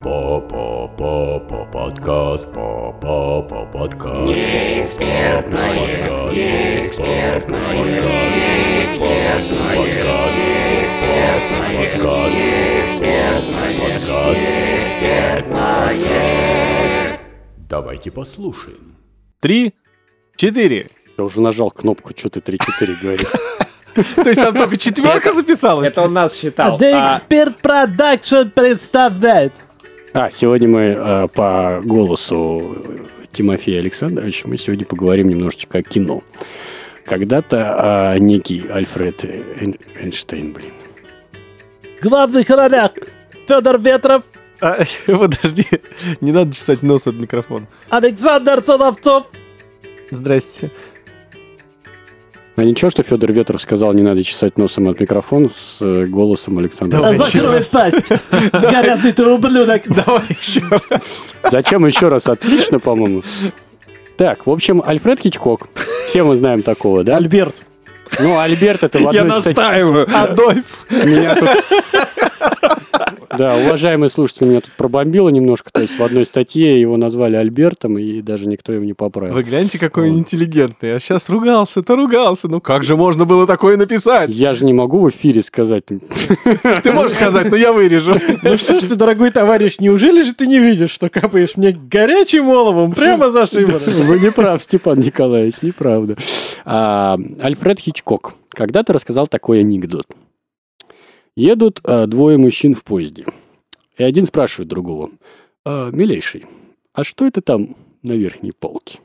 По-по-по-по подкаст, по-по-по подкаст. Неэкспертное, неэкспертное, неэкспертное, Подкаст, подкаст, неэкспертное. Давайте послушаем. Три, четыре. Я уже нажал кнопку, что ты 3-4 говоришь. То есть там только четверка записалась? Это он нас считал. The А, Expert Production представляет. А, сегодня мы э, по голосу Тимофея Александровича мы сегодня поговорим немножечко о кино. Когда-то а, некий Альфред Эйн- Эйнштейн, блин. В главных ролях Федор Ветров, А, подожди, не надо чесать нос от микрофона. Александр Соловцов, Здрасте. А ничего, что Федор Ветров сказал, не надо чесать носом от микрофона с э, голосом Александра. Давай. закрой пасть, грязный ты ублюдок. Давай еще раз. Зачем еще раз? Отлично, по-моему. Так, в общем, Альфред Хичкок. Все мы знаем такого, да? Альберт, Ну, Альберт это в Я одной статье. настаиваю. Адольф. Меня тут... Да, уважаемые слушатели, меня тут пробомбило немножко. То есть в одной статье его назвали Альбертом, и даже никто его не поправил. Вы гляньте, какой он интеллигентный. А сейчас ругался-то ругался. Ну как же можно было такое написать? Я же не могу в эфире сказать. Ты можешь сказать, но я вырежу. ну что ж ты, дорогой товарищ, неужели же ты не видишь, что капаешь мне горячим оловом прямо за шиворот? Вы не прав, Степан Николаевич, неправда. А, Альфред Хичкок когда-то рассказал такой анекдот. Едут а, двое мужчин в поезде. И один спрашивает другого. «А, милейший, а что это там на верхней полке?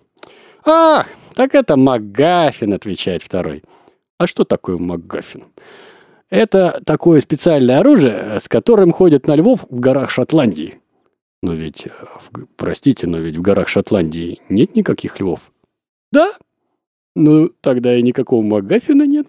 А, так это МакГаффин, отвечает второй. А что такое МакГаффин? Это такое специальное оружие, с которым ходят на львов в горах Шотландии. Но ведь, э, простите, но ведь в горах Шотландии нет никаких львов. Да? Ну, тогда и никакого МакГаффина нет.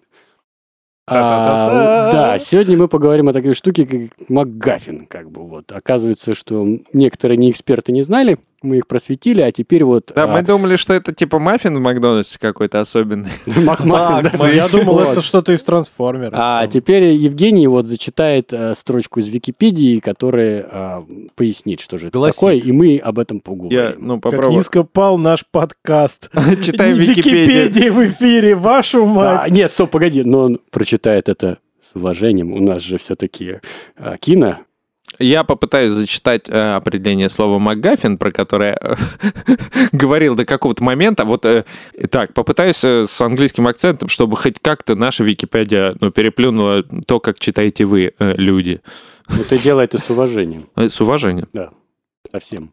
А, да, сегодня мы поговорим о такой штуке, как МакГаффин. Как бы вот. Оказывается, что некоторые не эксперты не знали, мы их просветили, а теперь вот... Да, а, мы думали, что это типа маффин в Макдональдсе какой-то особенный. Макмаффин, да. Я думал, это что-то из трансформеров. А теперь Евгений вот зачитает э, строчку из Википедии, которая а, пояснит, что же это такое, и мы об этом Я, поговорим. ну, Как попробую. низко пал наш подкаст. Читаем Википедию. Википедии в эфире, вашу А, мать. нет, стоп, погоди, но он прочитает это с уважением. У нас же все-таки кино. Я попытаюсь зачитать э, определение слова МакГаффин, про которое э, говорил до какого-то момента. Вот, э, итак, попытаюсь э, с английским акцентом, чтобы хоть как-то наша Википедия ну, переплюнула то, как читаете вы, э, люди. Ну, ты делай это с уважением. Э, С уважением. Совсем.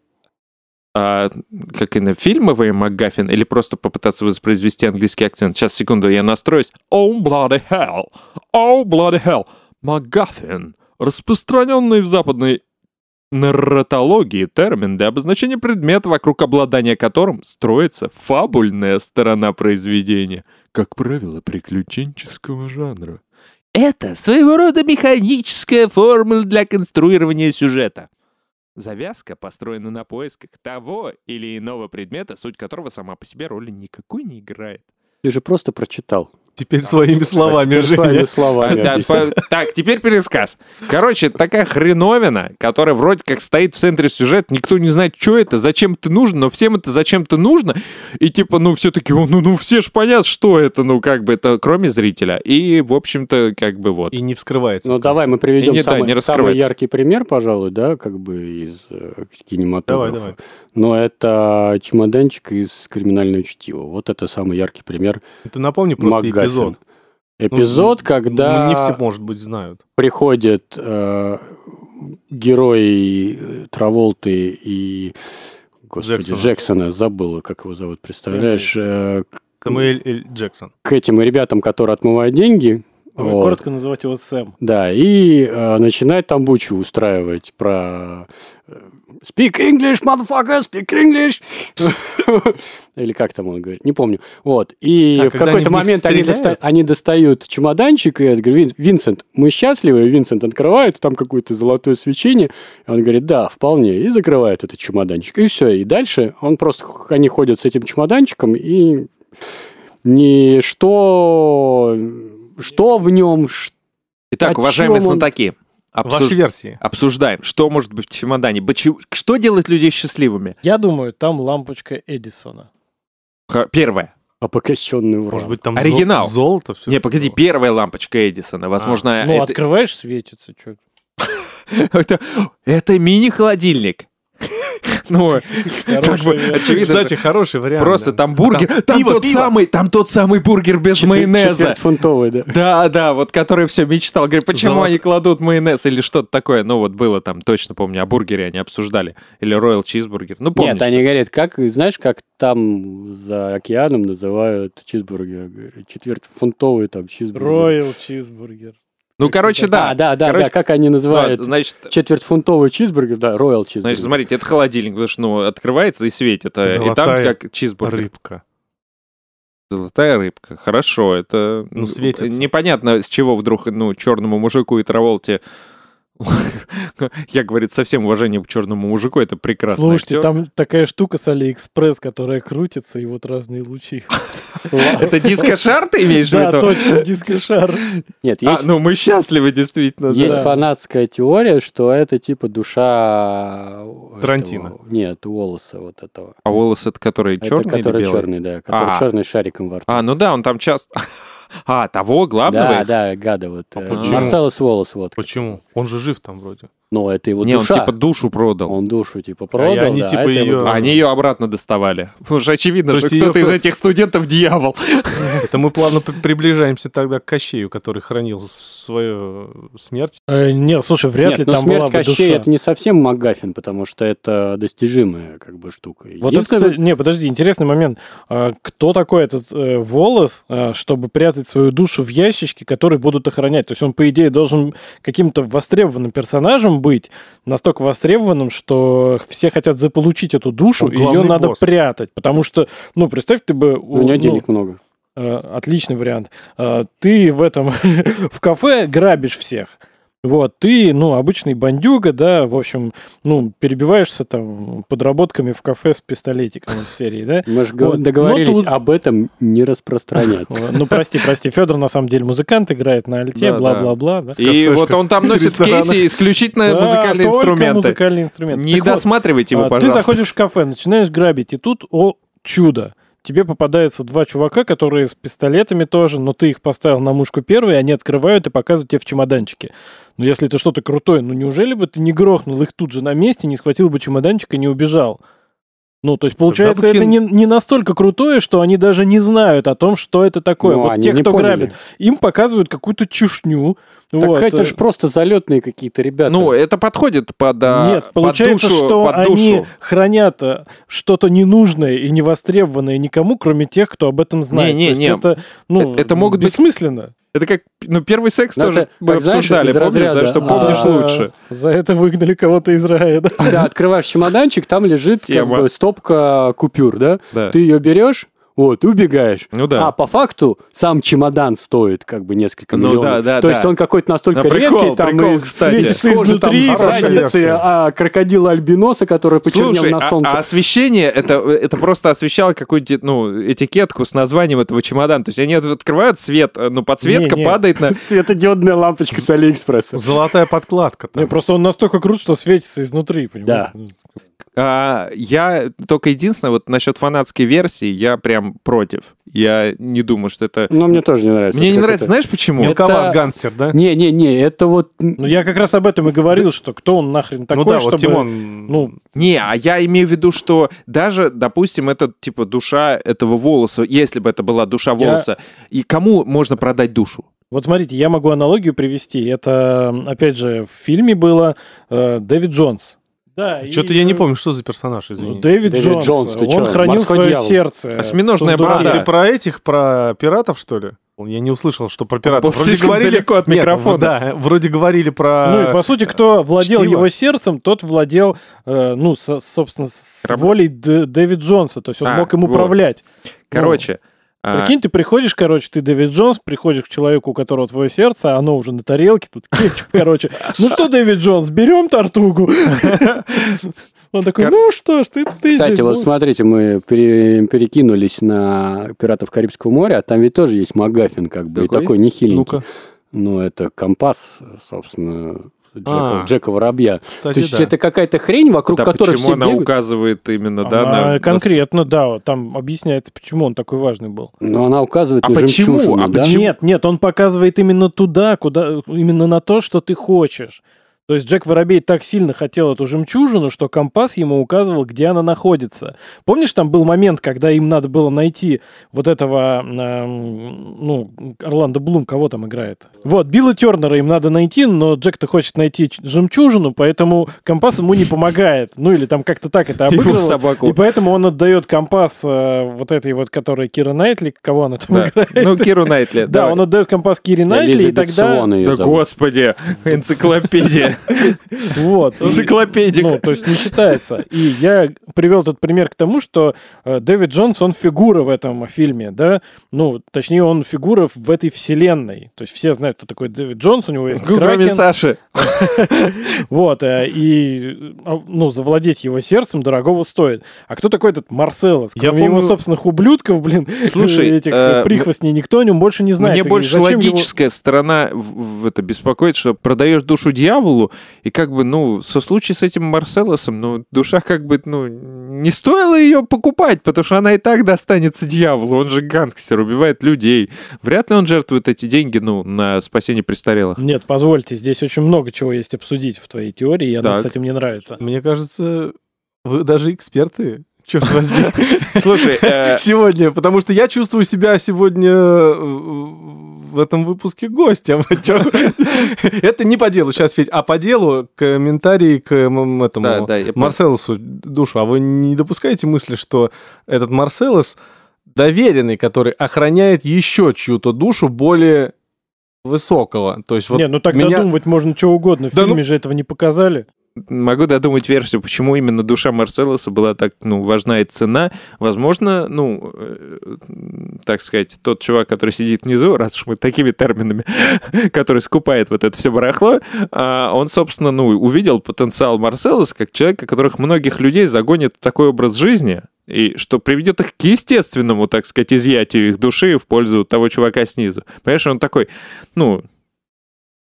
А, как и на фильмовый МакГаффин, или просто попытаться воспроизвести английский акцент. Сейчас, секунду, я настроюсь. Oh, bloody hell! Oh, bloody hell! МакГаффин. Распространенный в западной нарратологии термин для обозначения предмета, вокруг обладания которым строится фабульная сторона произведения, как правило, приключенческого жанра. Это своего рода механическая формула для конструирования сюжета. Завязка построена на поисках того или иного предмета, суть которого сама по себе роли никакой не играет. Ты же просто прочитал. Теперь своими словами, Теперь своими словами. А, да, по- Так, теперь пересказ. Короче, такая хреновина, которая вроде как стоит в центре сюжета, никто не знает, что это, зачем это нужно, но всем это зачем-то нужно. И типа, ну, все таки ну, ну, все ж понятно, что это, ну, как бы, это кроме зрителя. И, в общем-то, как бы вот. И не вскрывается. Ну, давай мы приведем не- да, самый, не самый яркий пример, пожалуй, да, как бы из э, кинематографа. Давай, давай. Но это чемоданчик из криминального чтива. Вот это самый яркий пример. Ты напомни просто. Эпизод. Эпизод, Ну, когда ну, Не все, может быть, знают. приходят э, герои э, Траволты и господи, Джексона. Джексона. забыла, как его зовут, представляешь, э, Самуэль Эль Джексон. к этим ребятам, которые отмывают деньги. Ой, вот. Коротко называть его Сэм. Да, и э, начинает там бучу устраивать про э, Speak English, motherfucker, speak English. Или как там он говорит, не помню. Вот. И А, в какой-то момент они, доста- они достают чемоданчик, и я говорю, «Вин- Винсент, мы счастливы? И Винсент открывает, там какое-то золотое свечение. И он говорит, да, вполне. И закрывает этот чемоданчик. И все. И дальше он просто, они ходят с этим чемоданчиком, и не что, что в нем, Итак, О уважаемые знатоки, обсуж- Ваши версии. обсуждаем, что может быть в чемодане. Что делает людей счастливыми? Я думаю, там лампочка Эдисона. Х- Первое. Опокощенный уран. Может быть, там Оригинал. зол- золото все. Не, погоди, первая лампочка Эдисона. Возможно, Ну, это, открываешь, светится. Чё? это, это мини-холодильник. Ну, как бы, очевидно, Кстати, хороший вариант. просто там бургер, там тот самый, там тот самый бургер без майонеза. четвертьфунтовый, да. Да, да, вот который все мечтал. Говорит, почему они кладут майонез или что-то такое? Ну вот было там, точно помню, о бургере они обсуждали. Или Royal Чизбургер. Ну помнишь. Нет, они говорят, как, знаешь, как там за океаном называют чизбургер? Четвертьфунтовый там чизбургер. Роял чизбургер. Ну, короче, да. А, да, да, Короче, да, как они называют? ну, значит, Четвертьфунтовый чизбургер, да, роял чизбургер. значит, смотрите, это холодильник, потому что, ну, открывается и светит. а- И там Золотая как чизбургер. Рыбка. Золотая рыбка. Хорошо, это... Ну, светится. Непонятно, с чего вдруг, ну, черному мужику и Траволте... Я, говорит, со всем уважением к черному мужику, это прекрасно. Слушайте, там такая штука с Алиэкспресс, которая крутится, и вот разные лучи. Это диско-шар ты имеешь в Да, виду? точно, дискошар. Нет, А, есть, ну мы счастливы, действительно. есть да. фанатская теория, что это типа душа... Тарантино. Нет, волоса вот этого. А волос это который черный который или белый? черный, да, который А. черный шариком во рту. А, ну да, он там часто... А, того главного? Да, их? да, гада вот. э, почему? Марселос Волос вот. Почему? Он же жив там вроде. Ну, это его Не, он душа. типа душу продал. Он душу типа продал, они да, типа это его. А они ее обратно доставали. Потому что очевидно, То что кто-то из кто- этих студентов дьявол. Это мы плавно при- приближаемся тогда к Кощею, который хранил свою смерть. Э, Нет, слушай, вряд Нет, ли но там смерть была бы Кощея душа. это не совсем МакГаффин, потому что это достижимая как бы штука. Вот это, кстати, не, подожди, интересный момент. А, Кто такой этот э, волос, а, чтобы прятать свою душу в ящичке, который будут охранять? То есть он, по идее, должен каким-то востребованным персонажем быть, настолько востребованным, что все хотят заполучить эту душу, и ее надо босс. прятать. Потому что, ну, представь, ты бы... у него денег много. Э, Отличный вариант. Э, Ты в этом в кафе грабишь всех. Вот, ты, ну, обычный бандюга, да, в общем, ну, перебиваешься там подработками в кафе с пистолетиком из серии, да? Мы же Вот. договорились Но тут- об этом не распространяться. Э, Ну, прости, прости, Федор на самом деле музыкант, играет на альте, бла-бла-бла, да? И вот он там носит в кейсе исключительно музыкальные только инструменты. музыкальные инструменты. Не досматривайте его, а, Ты пожалуйста. заходишь в кафе, начинаешь грабить, и тут, о, чудо, тебе попадаются два чувака, которые с пистолетами тоже, но ты их поставил на мушку первый, они открывают и показывают тебе в чемоданчике. Но если это что-то крутое, ну неужели бы ты не грохнул их тут же на месте, не схватил бы чемоданчик и не убежал? Ну, то есть, получается, бы это кин- не, не настолько крутое, что они даже не знают о том, что это такое. Ну, вот те, не кто поняли. грабит, им показывают какую-то чушню. Так вот, это э, же просто залетные какие-то ребята. Ну, это подходит под, а, Нет, под получается, душу- что под они душу. хранят э, что-то ненужное и невостребованное никому, кроме тех, кто об этом знает. Не-не, То есть не. это, ну, Это могут быть- бессмысленно. Это как, ну, первый секс Ну, тоже это, мы знаешь, обсуждали, из помнишь, да, разряда, что а, помнишь Да, лучше. За это выгнали кого-то из рая. да. Когда открываешь чемоданчик, там лежит как бы стопка купюр, да? Да. Ты ее берешь, вот, и убегаешь. Ну да. А по факту сам чемодан стоит как бы несколько Ну миллионов. да, да, То да. есть он какой-то настолько Да, прикол, редкий, там прикол, кстати. Светится изнутри, задницы, а крокодила альбиноса, который почернел Слушай, на а- солнце. а, освещение, это, это просто освещало какую-нибудь, ну, этикетку с названием этого чемодана. То есть они открывают свет, э, ну, подсветка Не-не. падает на... Светодиодная лампочка с Алиэкспресса. Золотая подкладка. Не, просто он настолько крут, что светится изнутри, понимаешь? А, я только единственное, вот насчет фанатской версии, я прям против. Я не думаю, что это... Но мне тоже не нравится. Мне не нравится, это- знаешь почему? Мелковат это- гангстер, да? Не-не-не, это вот... Ну, я как раз об этом и говорил, что кто он нахрен такой, ну да, чтобы... вот Тимон. Ну, Не, а я имею в виду, что даже, допустим, это типа душа этого волоса, если бы это была душа Я- волоса, и кому можно продать душу? Вот смотрите, я могу аналогию привести. Это, опять же, в фильме было э, Дэвид Джонс. Да, Что-то и- я не помню, что за персонаж, Ну, извини. Дэвид, Дэвид Джонс, Джонс, ты он чё, хранил морской свое дьявол. сердце. Осьминожная борода. Ты про этих, про пиратов, что ли? Я не услышал, что про пиратов. был слишком далеко от Нет, микрофона. Да, вроде говорили про... Ну и по сути, кто владел чтиво. его сердцем, тот владел, э, ну, со- собственно, с Раб- волей Д- Дэвид Джонса. То есть он А, мог им вот. управлять. Короче, а, Прикинь, ты приходишь, короче, ты Дэвид Джонс, приходишь к человеку, у которого твое сердце, а оно уже на тарелке, тут кетчуп, короче. Ну что, Дэвид Джонс, берем тартугу? Он такой, ну что ж, ты, ты Кстати, здесь вот босс». смотрите, мы пере- перекинулись на «Пиратов Карибского моря», а там ведь тоже есть Магафин, как бы, и Какой? такой нехиленький. Ну-ка. Ну, это компас, собственно, Джека, А. Джека Воробья. Кстати, То есть да. это какая-то хрень, вокруг Да которой почему все она бегают. указывает именно, да, Она на... конкретно, да, вот там объясняется, почему он такой важный был. Но она указывает А на почему? А да? почему? Нет, нет, он показывает именно туда, куда, именно на то, что ты хочешь. То есть Джек Воробей так сильно хотел эту жемчужину, что компас ему указывал, где она находится. Помнишь, там был момент, когда им надо было найти вот этого, эм, ну, Орландо Блум, кого там играет? Вот, Билла Тернера им надо найти, но Джек-то хочет найти жемчужину, поэтому компас ему не помогает. Ну, или там как-то так это Его обыгрывалось. собаку. И поэтому он отдает компас э, вот этой вот, которая Кира Найтли, кого она там Да. играет. Ну, Киру Найтли. Да, давай. он отдает компас Кире Найтли, и тогда... Да зовут. господи, энциклопедия. Вот. Энциклопедик. Ну, то есть не считается. И я привел этот пример к тому, что э, Дэвид Джонс, он фигура в этом фильме, да? Ну, точнее, он фигура в этой вселенной. То есть все знают, кто такой Дэвид Джонс, у него есть Губами Кракен. Саши. Вот, э, и, э, ну, завладеть его сердцем дорогого стоит. А кто такой этот Марселос? Кроме его собственных ублюдков, блин, Слушай, этих э, прихвостней, никто о нем больше не знает. Мне больше логическая сторона это беспокоит, что продаешь душу дьяволу, и как бы, ну, со случае с этим Марселосом, ну, душа как бы, ну, не стоило ее покупать, потому что она и так достанется дьяволу, он же гангстер, убивает людей. Вряд ли он жертвует эти деньги, ну, на спасение престарелых. Нет, позвольте, здесь очень много чего есть обсудить в твоей теории, и она, Так. кстати, мне нравится. Мне кажется, вы даже эксперты, черт возьми, Слушай, э, сегодня, потому что я чувствую себя сегодня э, в этом выпуске гостем. Это не по делу сейчас, Федь, а по делу комментарий к этому. Марселосу душу. А вы не допускаете мысли, что этот Марселос доверенный, который охраняет еще чью-то душу более высокого? То есть вот не, ну так меня- додумывать можно что угодно. В Да ну- фильме же этого не показали. Могу додумать версию, почему именно душа Марселоса была так, ну, важна и цена. Возможно, ну, э, так сказать, тот чувак, который сидит внизу, раз уж мы такими терминами, который скупает вот это все барахло, а, он, собственно, ну, увидел потенциал Марселоса как человека, которых многих людей загонит в такой образ жизни, и что приведет их к естественному, так сказать, изъятию их души в пользу того чувака снизу. Понимаешь, он такой, ну...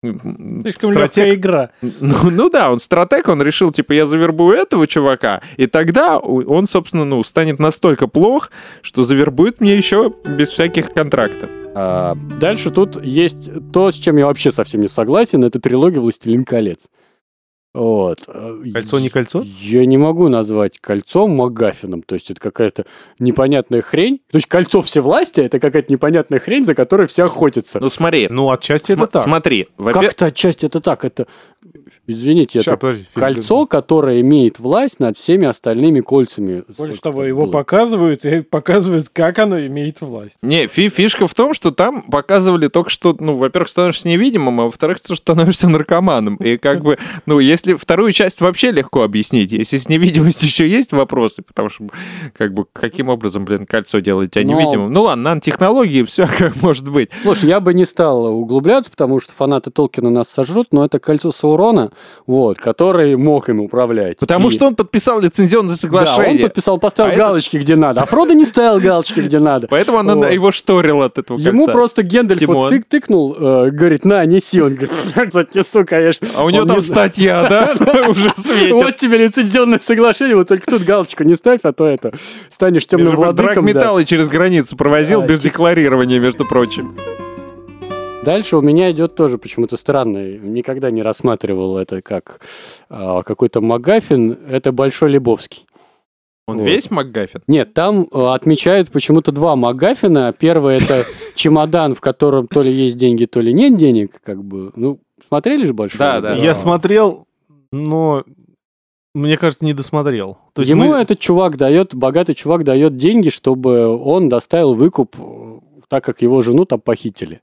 Слишком Стратег. легкая игра. Ну, ну да, он стратег, он решил, типа, я завербую этого чувака, и тогда он, собственно, ну, станет настолько плох, что завербует мне еще без всяких контрактов. А, дальше тут есть то, с чем я вообще совсем не согласен, это трилогия «Властелин колец». Вот. Э, Кольцо не кольцо? Я не могу назвать кольцом Магафином, то есть это какая-то непонятная хрень. То есть кольцо всевластия — это какая-то непонятная хрень, за которой все охотятся. Ну, смотри. Ну, отчасти см- это так. Смотри. Как-то отчасти это так, это... Извините, Ща, это подожди, кольцо, которое имеет власть над всеми остальными кольцами. Больше того, его было? показывают и показывают, как оно имеет власть. Не, фи- фишка в том, что там показывали только что, ну, во-первых, становишься невидимым, а во-вторых, что становишься наркоманом. И как бы, ну, если вторую часть вообще легко объяснить, если с невидимостью еще есть вопросы, потому что, как бы, каким образом, блин, кольцо делает тебя Но- невидимым? Ну ладно, нанотехнологии, все как может быть. Слушай, я бы не стал углубляться, потому что фанаты Толкина нас сожрут, но это кольцо Саурона, вот, который мог им управлять. Потому И- что он подписал лицензионное Да, соглашение. он подписал, поставил А это- галочки, где надо. А Фродо не ставил галочки, где надо. Поэтому она Вот. его шторила от этого Ему кольца. просто Гендальф Тимон. вот тык тыкнул, э, говорит, на, неси. Он говорит, отнесу, конечно. А у него там не- статья, да, уже светит. Вот тебе лицензионное соглашение, вот только тут галочку не ставь, а то это станешь темным владыком. да. Драгметаллы через границу провозил Да, без декларирования, между прочим. Дальше у меня идет тоже почему-то странно. Никогда не рассматривал это как а, какой-то Магафин. Это Большой Лебовский. Он Вот. весь МакГаффин? Нет, там э, отмечают почему-то два Магафина. Первый это чемодан, в котором то ли есть деньги, то ли нет денег. Как бы, ну, смотрели же большой? Да, да. Я смотрел, но мне кажется, не досмотрел. То есть Ему мы- этот чувак дает, богатый чувак дает деньги, чтобы он доставил выкуп, э, так как его жену там похитили.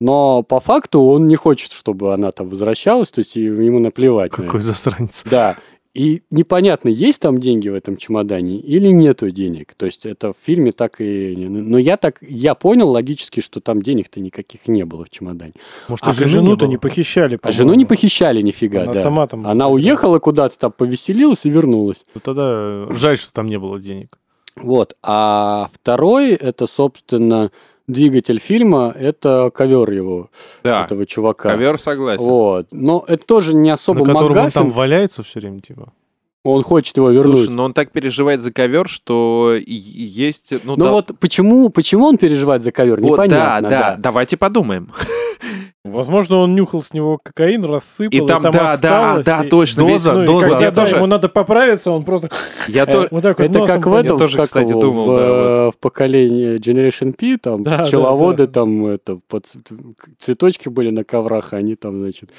Но по факту он не хочет, чтобы она там возвращалась, то есть и ему наплевать. на Какой засранец. Да. И непонятно, есть там деньги в этом чемодане или нету денег. То есть это в фильме так и... не- Но я так... Я понял логически, что там денег-то никаких не было в чемодане. Может, А жену-то было? не похищали, А по-моему. жену не похищали нифига, Она да. сама там... Она уехала куда-то там, повеселилась и вернулась. Ну, Тогда жаль, что там не было денег. Вот. А второй, это, собственно, двигатель фильма — это ковер его, Да, этого чувака. ковер согласен. Вот. Но это тоже не На особо котором он МакГаффин. там валяется все время, типа. Он хочет его вернуть. Слушай, но он так переживает за ковер, что и- и есть... Ну, Ну да- вот почему, почему он переживает за ковер, Вот, непонятно. да, да, давайте подумаем. Возможно, он нюхал с него кокаин, рассыпал, И там, да, да, осталось, да, и- точно. Доза, Ну, и доза. когда Я да, тоже- ему надо поправиться, он просто Я Э, то- вот так вот Это как в этом, тоже, как кстати, его, думал, в, да, э, в поколении Generation P, там Да, да, пчеловоды, да. там это, под- цветочки были на коврах, они там, значит,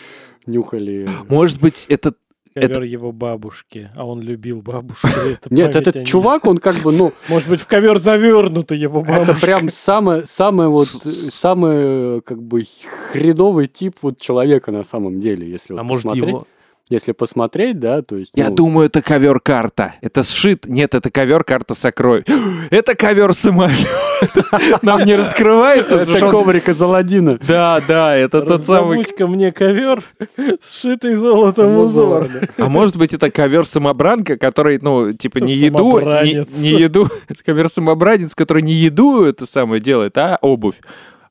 нюхали. Может быть, это... ковер его бабушки, а он любил бабушку. это Нет, этот чувак, он как бы, ну, Может быть, в ковер завернута его это бабушка. прям самый, самый вот, самый, э, как бы, хреновый тип вот человека на самом деле, если вот А может посмотреть. его... Если посмотреть, да, то есть... Я ну, думаю, это ковер-карта. Это сшит. Нет, это ковер-карта сокровищ. Это ковер-самолет. Нам не раскрывается. Это коврик из Аладдина. Да, да, это тот самый... Мне ковер, сшитый золотом узор. А может быть, это ковер-самобранка, который, ну, типа, не еду... Не еду... Ковер-самобранец, который не еду это самое делает, а обувь.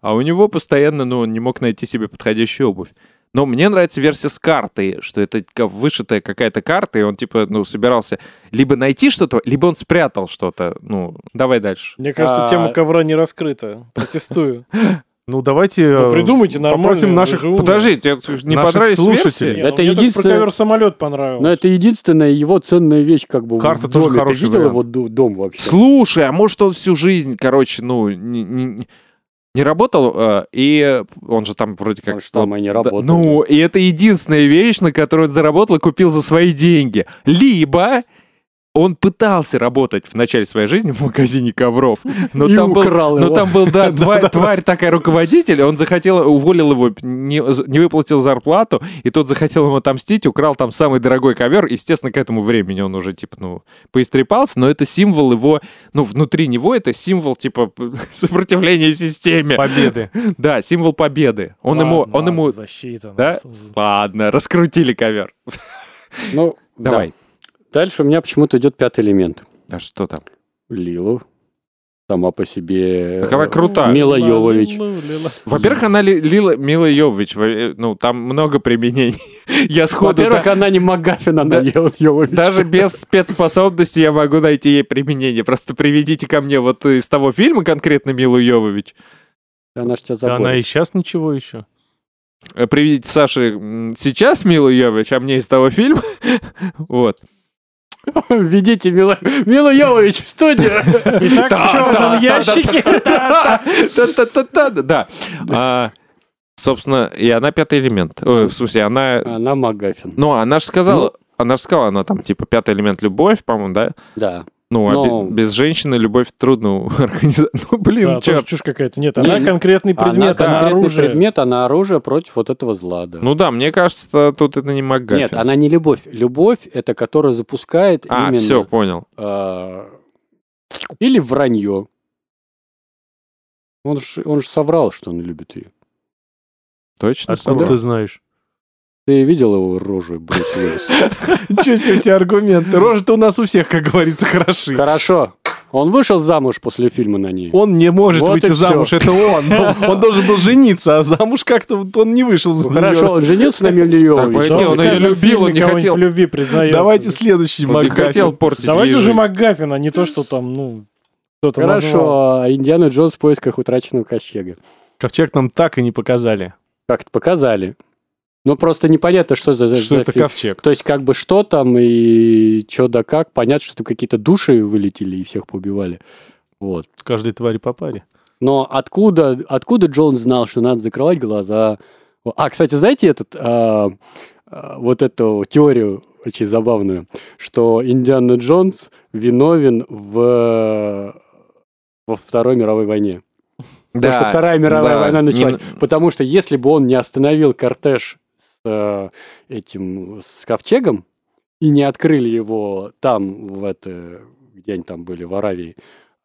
А у него постоянно, ну, он не мог найти себе подходящую обувь. Но мне нравится версия с картой, что это вышитая какая-то карта, и он, типа, ну, собирался либо найти что-то, либо он спрятал что-то. Ну, давай дальше. Мне кажется, А- тема ковра не раскрыта. Протестую. Ну, давайте... Ну, э, придумайте нормально. Попросим наших... Подождите, это не Наших понравились слушателей. версии? Это Это единственное... про ковер-самолет понравилось. Но это единственная его ценная вещь, как бы Карта в тоже доме. Ты видел вариант. его дом вообще? Слушай, а может он всю жизнь, короче, ну, не, не- не работал, э, и он же там вроде как... Он же там и не работал. ну, и это единственная вещь, на которую он заработал и купил за свои деньги. Либо он пытался работать в начале своей жизни в магазине ковров, но И там был, украл но его. там был, да, тварь, тварь такая руководитель, он захотел, уволил его, не, не выплатил зарплату, и тот захотел ему отомстить, украл там самый дорогой ковер, естественно, к этому времени он уже, типа, ну, поистрепался, но это символ его, ну, внутри него это символ, типа, сопротивления системе. Победы. Да, символ победы. Он ему, Ладно, он ему, Защита. да? нас. Ладно, раскрутили ковер. Ну, да. Дальше у меня почему-то идет пятый элемент. А что там? Лилу. Сама по себе. Какова э, крутая. Мила Йовович. Во-первых, она ли- Лила Мила Йовович. во- э, Ну, там много применений. Я сходу... Во-первых, да- она не Магафин, она Да. Йовович. Даже без спецспособностей я могу найти ей применение. Просто приведите ко мне вот из того фильма конкретно Милу Йовович. Она ж тебя Да она и сейчас ничего еще. Э, Приведите Саше сейчас Милу Йовович, а мне из того фильма. Вот. Введите Мила, Мила Йовович в студию. Итак, в черном ящике. Да. А, Собственно, и она пятый элемент. Ой, В смысле, она... Она Магафин. Ну, она же сказала... Она же сказала, она там, типа, пятый элемент любовь, по-моему, да? Да. Ну, а Но- бе- без женщины любовь трудно организовать. Ну, блин, Да, тоже чушь какая-то. Нет, она Не, конкретный Она предмет, она конкретный оружие. предмет, она оружие против вот этого зла, да. Ну да, мне кажется, тут это не МакГаффин. Нет, она не любовь. Любовь — это которая запускает А, именно... все, понял. а, или вранье. Он же он ж соврал, что он любит ее. Точно Откуда соврал? ты знаешь? Ты видел его рожу, Брюс Уиллис? Ничего себе тебя аргументы. Рожи-то у нас у всех, как говорится, хороши. Хорошо. Он вышел замуж после фильма на ней. Он не может Вот выйти замуж, это он. Он- должен был жениться, а замуж как-то он не вышел за Хорошо, он женился на Да, он каждом любил, он не хотел. в любви признается. Давайте следующий Макгафин. хотел портить Давайте уже жизнь. МакГаффина, а не то, что там, ну, кто-то. Хорошо, а Индиана Джонс в поисках утраченного ковчега. Ковчег нам так и не показали, Как-то показали. Ну, просто непонятно, что за, что за это фильм. ковчег. То есть, как бы, что там и что да как. Понятно, что там какие-то души вылетели и всех поубивали. Вот. Каждой твари по паре. Но откуда, откуда Джон знал, что надо закрывать глаза? А, кстати, знаете этот, а, а, вот эту теорию очень забавную, что Индиана Джонс виновен в, во Второй мировой войне. Потому что Вторая мировая да, война началась. не- Потому что если бы он не остановил кортеж с э, этим, с ковчегом, и не открыли его там, в это, где они там были, в Аравии,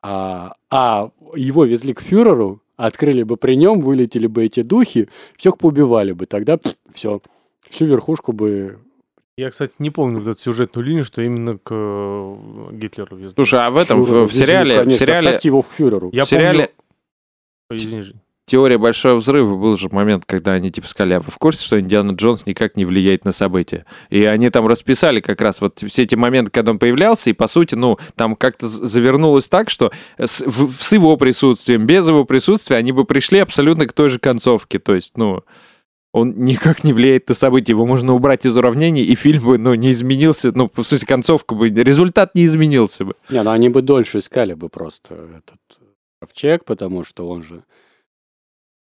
а, а его везли к фюреру, открыли бы при нем, вылетели бы эти духи, всех поубивали бы. Тогда все, всю верхушку бы... Я, кстати, не помню вот эту сюжетную линию, что именно к э, Гитлеру везли. Слушай, а в этом, в, фюреру в везли, сериале, в конечно, сериале, Оставьте его к фюреру. Я в сериале, Извини, Жень. Теория Большого Взрыва был же момент, когда они типа сказали, а вы в курсе, что Индиана Джонс никак не влияет на события? И они там расписали как раз вот все эти моменты, когда он появлялся, и по сути, ну, там как-то завернулось так, что с, в- с его присутствием, без его присутствия они бы пришли абсолютно к той же концовке. То есть, ну, он никак не влияет на события, его можно убрать из уравнений, и фильм бы, ну, не изменился, ну, в смысле, концовка бы, результат не изменился бы. Не, ну они бы дольше искали бы просто этот ковчег, потому что он же...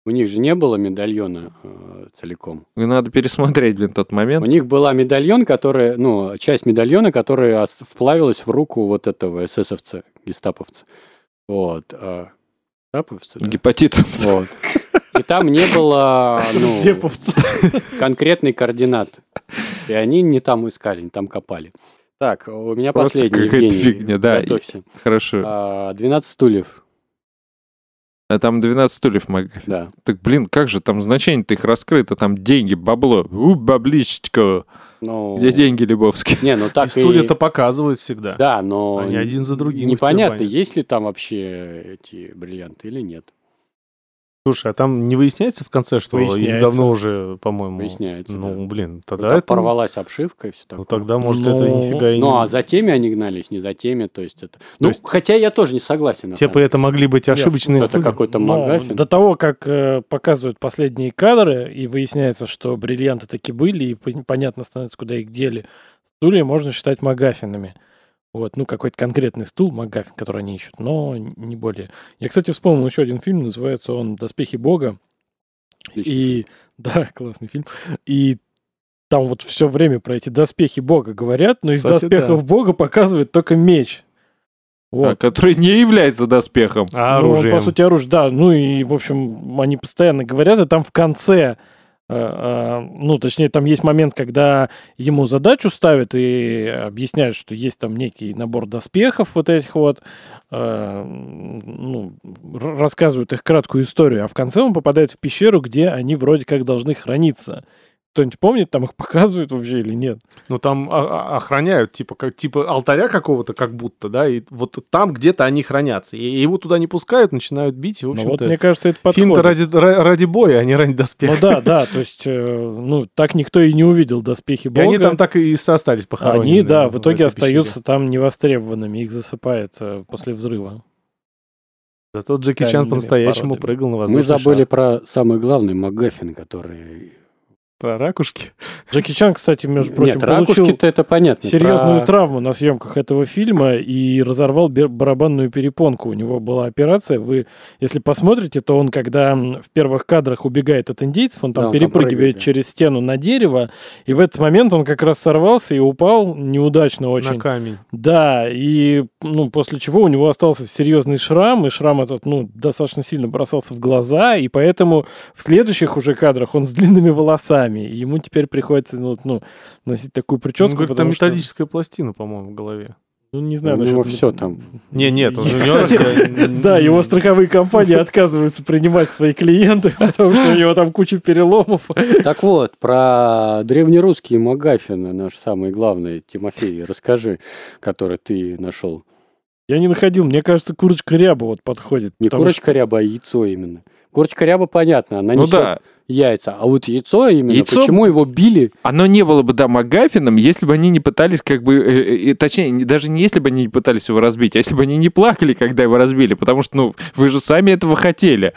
У них же не было медальона э, целиком. И надо пересмотреть, блин, тот У момент. них была медальон, которая, ну, часть медальона, которая вплавилась в руку вот этого эсэсовца, гестаповца. Вот. а, Гестаповца, да? Гепатит. Вот. И там не было ну, конкретной координаты. И они не там искали, не там копали. Так, у меня Просто последний, Евгений. фигня, да. Готовься. Хорошо. А, 12 стульев, А там 12 стульев Магафин. да. Так, блин, как же там значение-то их раскрыто, там деньги, бабло. У, бабличечко. Ну, Где деньги Лебовские? Не, ну так и... стулья-то показывают всегда. Да, но... Они один за другим Непонятно, есть ли там вообще эти бриллианты или нет. Слушай, а там не выясняется в конце, что их Выясняется. давно уже, по-моему... Выясняется, Ну, блин, Ну, тогда это... порвалась обшивка и все Ну, такое. тогда, может, Ну, это нифига и Ну, не... а за теми они гнались, не за теми, то есть это... ну, есть- хотя я тоже не согласен. на Типа это могли быть ошибочные Это какой-то Но Магафин. до того, как э, показывают последние кадры, и выясняется, что бриллианты таки были, и пон- понятно становится, куда их дели, стулья можно считать магафинами. Вот, ну, какой-то конкретный стул, магафин, который они ищут, но не более. Я, кстати, вспомнил еще один фильм, называется он «Доспехи Бога». Отлично. И, да, классный фильм. И там вот все время про эти доспехи Бога говорят, но из Кстати, доспехов Бога показывают только меч. А, Вот. который не является доспехом. А Ну, он, оружием. по сути, оружие, да. Ну и, в общем, они постоянно говорят, и там в конце, ну, точнее, там есть момент, когда ему задачу ставят и объясняют, что есть там некий набор доспехов вот этих вот, э, ну, рассказывают их краткую историю, а в конце он попадает в пещеру, где они вроде как должны храниться. Кто-нибудь помнит, там их показывают вообще или нет? Ну, там охраняют, типа, как, типа алтаря какого-то, как будто, да, и вот там где-то они хранятся. И его туда не пускают, начинают бить, и, в Ну общем-то... вот, мне кажется, это Фильм-то подходит. ради, ра- ради боя, а не ради Ну доспеха. да, да, то есть, э, ну, так никто и не увидел доспехи И Бога. они там так и остались похоронены. Они, да, в итоге пещере. остаются там невостребованными, их засыпает э, после взрыва. Зато Джеки Чан по-настоящему прыгал на Мы воздушный забыли шар. про самый главный Магафин, который... Про ракушки. Джеки Чан, кстати, между прочим, Нет, получил это понятно. серьезную Про- травму на съемках этого фильма и разорвал барабанную перепонку. У него была операция. Вы, если посмотрите, то он, когда в первых кадрах убегает от индейцев, он там Да, он там перепрыгивает прыгает. через стену на дерево, и в этот момент он как раз сорвался и упал неудачно очень. На камень. Да, и ну, после чего у него остался серьезный шрам, и шрам этот ну, достаточно сильно бросался в глаза, и поэтому в следующих уже кадрах он с длинными волосами, и ему теперь приходится ну, ну, носить такую Он прическу, говорит, там что, металлическая пластина, по-моему, в голове. ну, не У знаю, него насчет- все там. Не, нет, он же Кстати, не- Да, его страховые компании отказываются принимать свои клиенты, потому что у него там куча переломов. Так вот, про древнерусские Магафины, наш самый главный, Тимофей, расскажи, который ты нашел. Я не находил, мне кажется, курочка ряба вот подходит. Не курочка ряба, а яйцо именно. Курочка ряба, понятно, она Ну несет да, яйца. А вот яйцо именно, Яйцо- почему его били? оно не было бы, да, Магафином, если бы они не пытались, как бы, э, э, точнее, не- даже не если бы они не пытались его разбить, а если бы они не плакали, когда его разбили, потому что, ну, вы же сами этого хотели.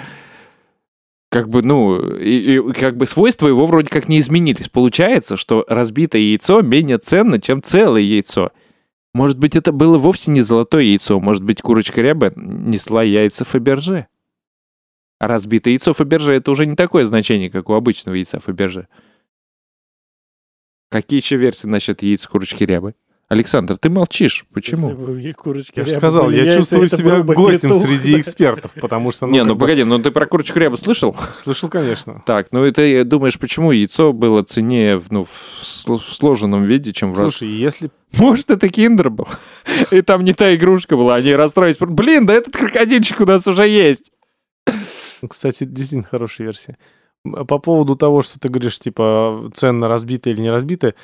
Как бы, ну, и, и как бы свойства его вроде как не изменились. Получается, что разбитое яйцо менее ценно, чем целое яйцо. Может быть, это было вовсе не золотое яйцо, может быть, курочка ряба несла яйца Фаберже. А разбитое яйцо Фаберже это уже не такое значение, как у обычного яйца Фаберже. Какие еще версии насчет яиц курочки рябы? Александр, ты молчишь. Почему? Если бы их курочки Я же сказал, были я яйца, чувствую себя гостем петух. среди экспертов, потому что... не, как ну бы, погоди, ну ты про курочку рябу слышал? Слышал, конечно. Так, ну и ты думаешь, почему яйцо было ценнее в, ну, в сложенном виде, чем в раз- Слушай, если... Может, это киндер был? И там не та игрушка была, они расстроились. Блин, да этот крокодильчик у нас уже есть. Кстати, действительно хорошая версия. М, По поводу того, что ты говоришь, типа, ценно разбитое или не разбитое,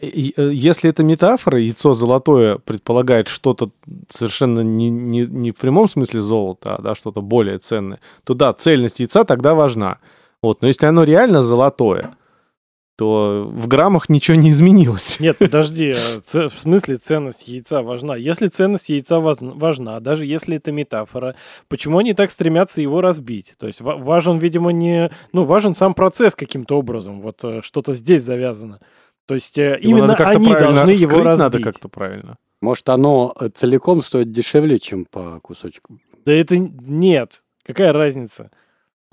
И, э, Если это метафора, яйцо золотое предполагает что-то совершенно не, не, не в прямом смысле золота, а да, что-то более ценное, то да, цельность яйца тогда важна. Вот. Но если оно реально золотое, то в граммах ничего не изменилось. Нет, подожди, а в смысле ценность яйца важна? Если ценность яйца важна, даже если это метафора, почему они так стремятся его разбить? То есть ва- важен, видимо, не... Ну, важен сам процесс каким-то образом. Вот э, что-то здесь завязано. То есть э, Его именно они должны его разбить. надо как-то правильно. Может, оно э, целиком стоит дешевле, чем по кусочку. Да это нет. Какая разница?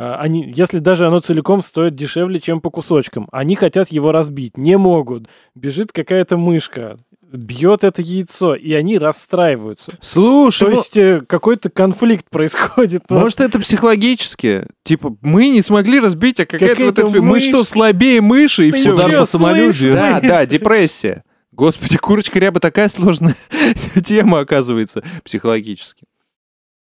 А, Они, если даже оно целиком стоит дешевле, чем по кусочкам, они хотят его разбить, не могут. Бежит какая-то мышка, бьет это яйцо, и они расстраиваются. Слушай, То ну, есть э, какой-то конфликт происходит. Вот. может это психологически? Типа, мы не смогли разбить, а какая-то вот Какая-то эта... Мы мышь. что, слабее мыши и Ты все? Удар по самолюбию. Да, да, депрессия. Господи, курочка ряба такая сложная тема, оказывается, психологически.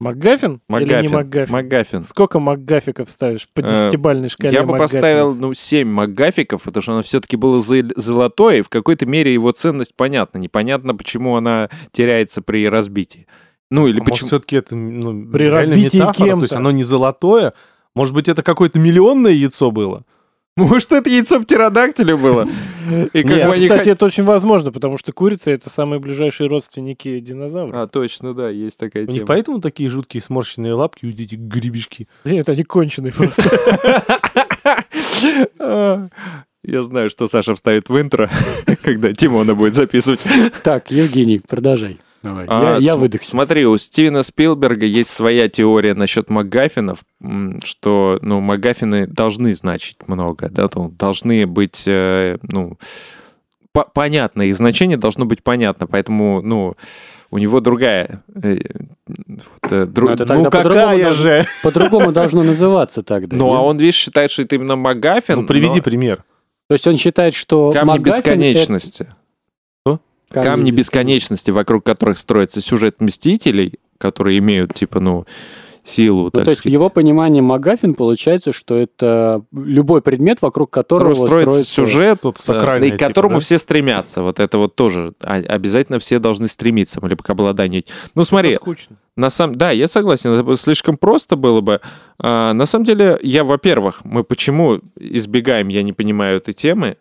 МакГаффин? Или не МакГаффин. МакГаффин? МакГаффин. Сколько МакГафиков ставишь по Э, десятибальной шкале Я бы поставил, ну, 7 МакГафиков, потому что оно все-таки было зол- золотое, и в какой-то мере его ценность понятна. Непонятно, почему она теряется при разбитии. Ну, или А может, почему... все-таки это ну, При разбитии метафора, То кем-то. есть оно не золотое. Может быть, это какое-то миллионное яйцо было? Может, это яйцо птеродактиля было? И как Нет, бы они кстати, хот- это очень возможно, потому что курицы это самые ближайшие родственники динозавров. А, точно, да, есть такая У них тема. поэтому такие жуткие сморщенные лапки, вот эти гребешки. Да Нет, они конченые просто. Я знаю, что Саша вставит в интро, когда Тимона будет записывать. Так, Евгений, продолжай. Давай. А, я, я выдохся. Смотри, у Стивена Спилберга есть своя теория насчет МакГаффинов, что, ну, МакГаффины должны значить много, да, то должны быть, э, ну, по- понятно, их значение должно быть понятно, поэтому, ну, у него другая... э, вот, э, дру- Ну, это ну, Ну какая должно- же? По-другому должно называться тогда. ну, а он, видишь, считает, что это именно МакГаффин. Ну, приведи пример. То есть он считает, что Камни бесконечности. Камни бесконечности, вокруг которых строится сюжет Мстителей, которые имеют, типа, ну, силу, Ну, так то есть в сказать. его понимании МакГаффин получается, что это любой предмет, вокруг которого строится строится сюжет, Тут э, сакральное и к типа, которому да? все стремятся. Вот это вот тоже а- обязательно все должны стремиться, либо к обладанию. Ну, смотри, Это скучно. на самом... Да, я согласен, это бы слишком просто было бы. А, на самом деле, я, во-первых, мы почему избегаем, я не понимаю, этой темы.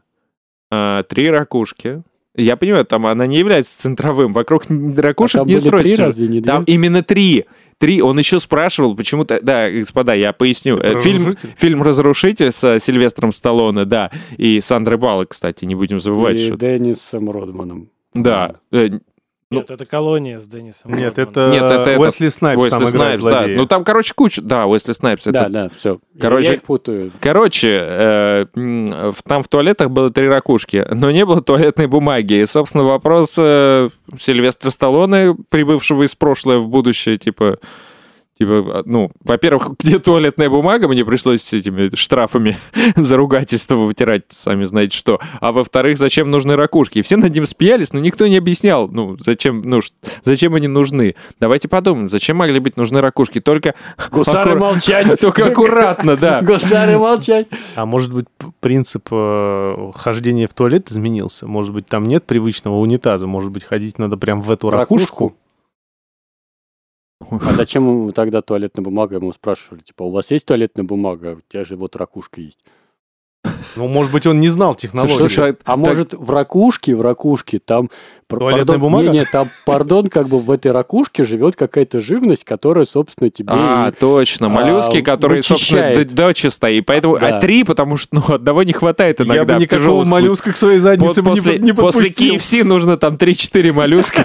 А, три ракушки. Я понимаю, там она не является центровым. Вокруг А ракушек там не строится три, разве не две? Там именно три. Три. Он еще спрашивал, почему-то... Да, господа, я поясню. Э, Фильм, Разрушитель? фильм «Разрушитель» с Сильвестром Сталлоне, да, и Сандрой Баллок, кстати, не будем забывать, И что... Деннисом Родманом. Да. Ну, Нет, это колония с Деннисом. Нет, это, Нет, это Уэсли Снайпс Уэсли там Снайпс, да. Ну, там, короче, куча... Да, Уэсли Снайпс. это- Да, да, все. Короче- я их путаю. Короче, э, там в туалетах было три ракушки, но не было туалетной бумаги. И, собственно, вопрос э, Сильвестра Сталлоне, прибывшего из прошлого в будущее, типа... Типа, ну, во-первых, где туалетная бумага, мне пришлось с этими штрафами за ругательство вытирать, сами знаете что. А во-вторых, зачем нужны ракушки? Все над ним спиялись, но никто не объяснял, ну, зачем, ну, зачем они нужны. Давайте подумаем, зачем могли быть нужны ракушки? Только, Гусары аккура- молчать. только аккуратно, да. Гусары молчать. А может быть, принцип э, хождения в туалет изменился? Может быть, там нет привычного унитаза? Может быть, ходить надо прям в эту ракушку? А зачем ему тогда туалетная бумага? Ему спрашивали, типа, у вас есть туалетная бумага? У тебя же вот ракушка есть. Ну, может быть, он не знал технологии. Слушай, А так- может, в ракушке, в ракушке, там... Туалетная пардон, бумага? Не, не, там, пардон, как бы в этой ракушке живет какая-то живность, которая, собственно, тебе... А, и- точно, моллюски, а, которые, собственно, вычищает. до- дочисто, и поэтому, Да. а три, потому что, ну, одного не хватает иногда. Я бы никакого моллюска к своей заднице бы не после, не после. KFC нужно там 3-4 моллюска.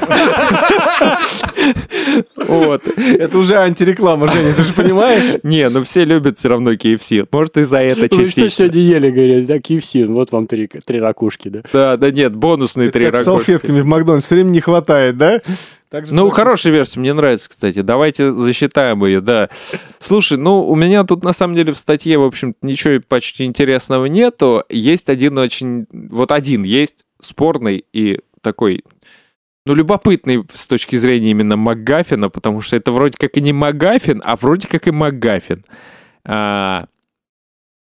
Вот. Это уже антиреклама, Женя, ты же понимаешь? Не, ну все любят все равно KFC. Может, и за это Вы что частично. сегодня ели, говорят, да, KFC, вот вам три, три ракушки, да. Да, да нет, бонусные Это три как с ракушки. салфетками в Макдональдсе все время не хватает, да? Так же Ну, ракушкой. хорошая версия, мне нравится, кстати. Давайте засчитаем ее, да. Слушай, ну, у меня тут, на самом деле, в статье, в общем ничего почти интересного нету. Есть один очень... Вот один есть, спорный и такой... Ну, любопытный с точки зрения именно МакГаффина, потому что это вроде как и не МакГаффин, а вроде как и МакГаффин. А,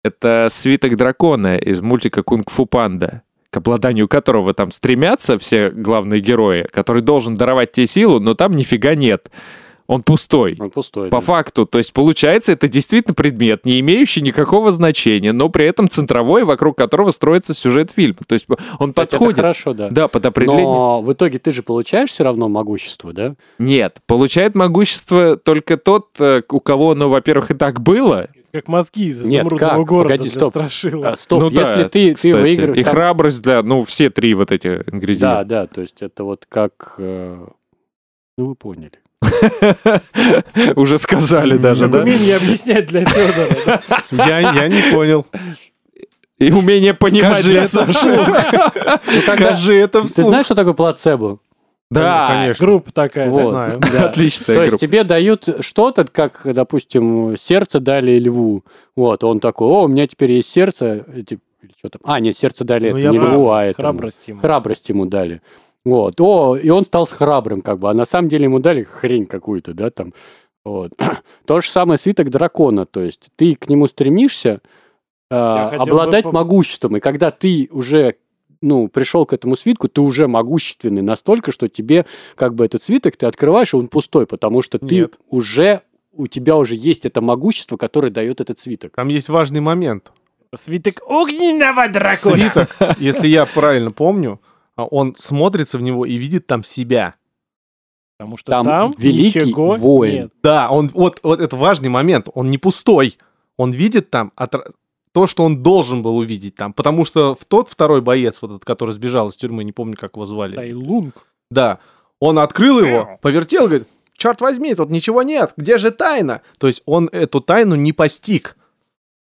это свиток дракона из мультика «Кунг-фу панда». к обладанию которого там стремятся все главные герои, который должен даровать тебе силу, но там нифига нет. Он пустой. Он пустой. По да. факту, то есть получается, это действительно предмет, не имеющий никакого значения, но при этом центровой, вокруг которого строится сюжет фильма. То есть он Кстати, это подходит. хорошо, да. Да, под определение. Но в итоге ты же получаешь все равно могущество, да? Нет, получает могущество только тот, э, у кого оно, во-первых, и так было. Как мозги из Нет, изумрудного как? города Погоди, для стоп. Страшила. А, стоп, Ну да, если ты, ты кстати. выигрываешь... И там- храбрость для, ну, все три вот эти Да, ингредиента. да, то есть это вот как... э, Ну, вы поняли. Уже сказали даже, да? умение объяснять для Федора. Я, не понял. И умение понимать Скажи для Саши. Скажи это Ты вслух. знаешь, что такое плацебо? Да, конечно. Группа такая. Вот. Знаю. Да. отличная То есть группа. тебе дают что-то, как, допустим, сердце дали льву. Вот, он такой, о, у меня теперь есть сердце. эти- или что там? А, нет, сердце дали Ну, это не льву, а это Храбрость ему. храбрость ему дали. Вот. О, и он стал храбрым, как бы. А на самом деле ему дали хрень какую-то, да, там. Вот. То же самое свиток дракона. То есть ты к нему стремишься бы обладать по- могуществом. И когда ты уже ну, пришел к этому свитку, ты уже могущественный настолько, что тебе как бы этот свиток ты открываешь, и он пустой, потому что ты Нет. уже, у тебя уже есть это могущество, которое дает этот свиток. Там есть важный момент. Свиток огненного дракона. Свиток, если я правильно помню, он смотрится в него и видит там себя. Потому что Там там, великий ничего воин. нет. Да, он вот, вот это важный момент. Он не пустой. Он видит там отра- то, что он должен был увидеть там. Потому что в тот второй боец, вот этот, который сбежал из тюрьмы, не помню, как его звали. Тайлунг. Да. Он открыл его, повертел, говорит, черт возьми, тут ничего нет, где же тайна? То есть он эту тайну не постиг,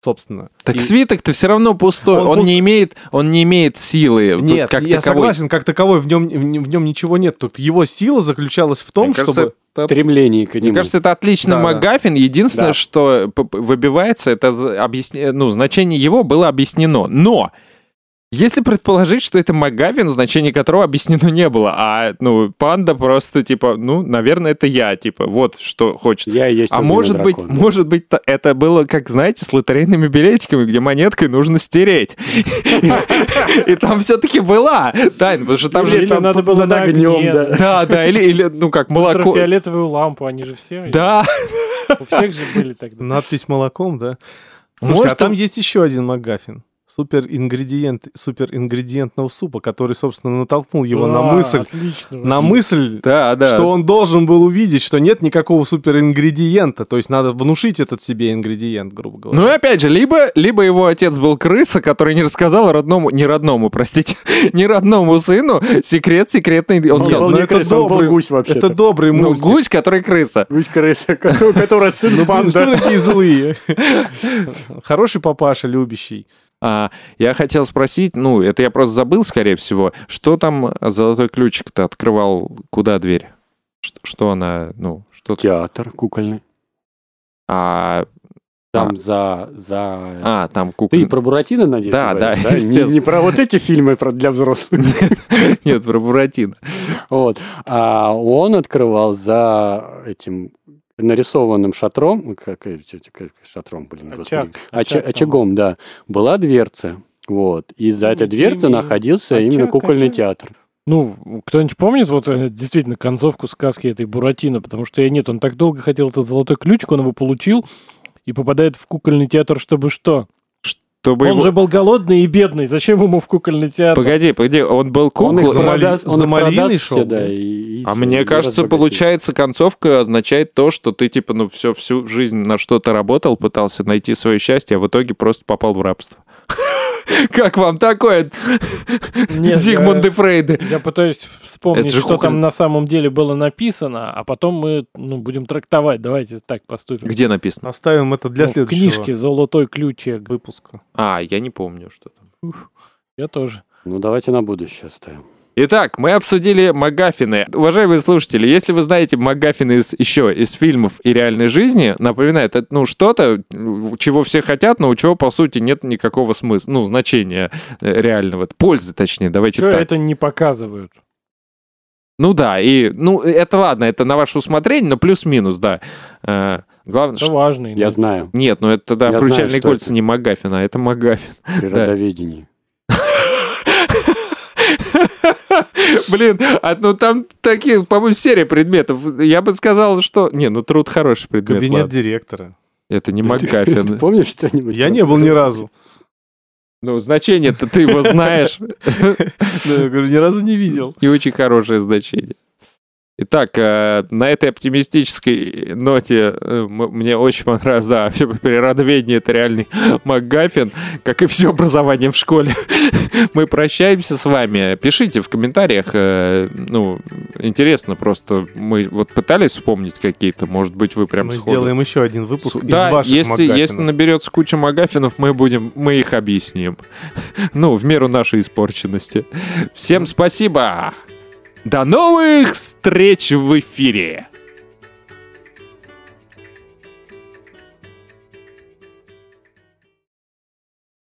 собственно. Так И- свиток то все равно пустой. Он Он, пуст- не имеет, он не имеет силы Нет, как я таковой. согласен, как таковой в нем, в нем ничего нет. Тут его сила заключалась в том, Мне кажется, чтобы... это- Стремление к Мне нему. кажется, это отличный Да. МакГаффин. Единственное, Да. что выбивается, это объясня- ну, значение его было объяснено. Но если предположить, что это МакГаффин, значение которого объяснено не было, а ну панда просто типа, ну, наверное, это я, типа, вот что хочет. Я есть А может быть, дракон. может быть, это было, как, знаете, с лотерейными билетиками, где монеткой нужно стереть. И там все-таки была тайна, потому что там же... там надо было на огнем, огне, да. да. Да, да, или, или, ну как, молоко. Ультрафиолетовую лампу, они же все. Да, У всех же были тогда. Надпись молоком, да? Может, а там он- есть еще один МакГаффин. Супер ингредиент, супер ингредиентного супа, который, собственно, натолкнул его на А, мысль, Отлично. на мысль, да, да. что он должен был увидеть, что нет никакого супер ингредиента. То есть надо внушить этот себе ингредиент, грубо говоря. Ну и опять же, либо, либо его отец был крыса, который не рассказал родному, не родному, простите, не родному сыну секрет секретный. Он Он сказал, был ну не это крыса, он был добрый- гусь вообще-то. Это добрый ну, мультик. гусь, который крыса. Гусь крыса, у которого сын Ну, панда. такие злые? Хороший папаша, любящий. А, я хотел спросить, ну, это я просто забыл, скорее всего, что там золотой ключик-то открывал, куда дверь? Что, что она, ну, что Театр кукольный. А, Там за... за... а, там Ты кукла. про Буратино, надеюсь, Да, говоришь, да, Не- естественно. Не про вот эти фильмы про- для взрослых. Нет, про Буратино. Вот. А он открывал за этим нарисованным шатром, как, чё- чё- как шатром, блин, Очаг. господи, Оча- Очаг там очагом, да, была дверца, вот, и за Ну, этой дверцей находился Очаг, именно кукольный очаг. театр. Ну, кто-нибудь помнит вот э, действительно концовку сказки этой Буратино? Потому что я нет, он так долго хотел этот золотой ключик, он его получил и попадает в кукольный театр, чтобы что? Чтобы он его- же был голодный и бедный, зачем ему в кукольный театр? Погоди, погоди, он был Он куклой. Мали- продаст, он за малиной шел, все, да, и- и А всё, мне и кажется, получается, концовка означает то, что ты, типа, ну, все, всю жизнь на что-то работал, пытался найти свое счастье, а в итоге просто попал в рабство. Как вам такое, Нет, Зигмунд я- и Фрейды? Я пытаюсь вспомнить, что куколь- там на самом деле было написано, а потом мы ну, будем трактовать. Давайте так поступим. Где написано? Оставим это для Ну, в следующего книжке «Золотой ключик». выпуска. А, я не помню, что там. Я тоже. Ну, давайте на будущее оставим. Итак, мы обсудили Магафины. Уважаемые слушатели, если вы знаете Магафины из, еще из фильмов и реальной жизни, напоминаю, это ну, что-то, чего все хотят, но у чего, по сути, нет никакого смысла, ну, значения э, реального, пользы, точнее, давайте Что так. это не показывают? Ну да, и, ну, это ладно, это на ваше усмотрение, но плюс-минус, да. Э, главное, Это что- важно. Я знаю, Нет, ну это тогда Я причальные знаю, кольца это. не Магафина, а это Магафин. природоведение. Блин, а, ну там такие, по-моему, серия предметов. Я бы сказал, что... Не, ну труд хороший предмет. Кабинет ладно. директора. Это не Ты МакГаффин. Помнишь что-нибудь? Я не был ни разу. Ну, значение-то ты его знаешь. Я говорю, ни разу не видел. Не очень хорошее значение. Итак, э, на этой оптимистической ноте э, мне очень понравилось, да, природоведение это реальный МакГаффин, как и все образование в школе. Мы прощаемся с вами. Пишите в комментариях, э, ну, интересно просто, мы вот пытались вспомнить какие-то, может быть, вы прям Мы сходу- сделаем еще один выпуск из да, ваших если, Макгаффинов. если наберется куча магафинов, мы будем, мы их объясним. Ну, в меру нашей испорченности. Всем спасибо! До новых встреч в эфире!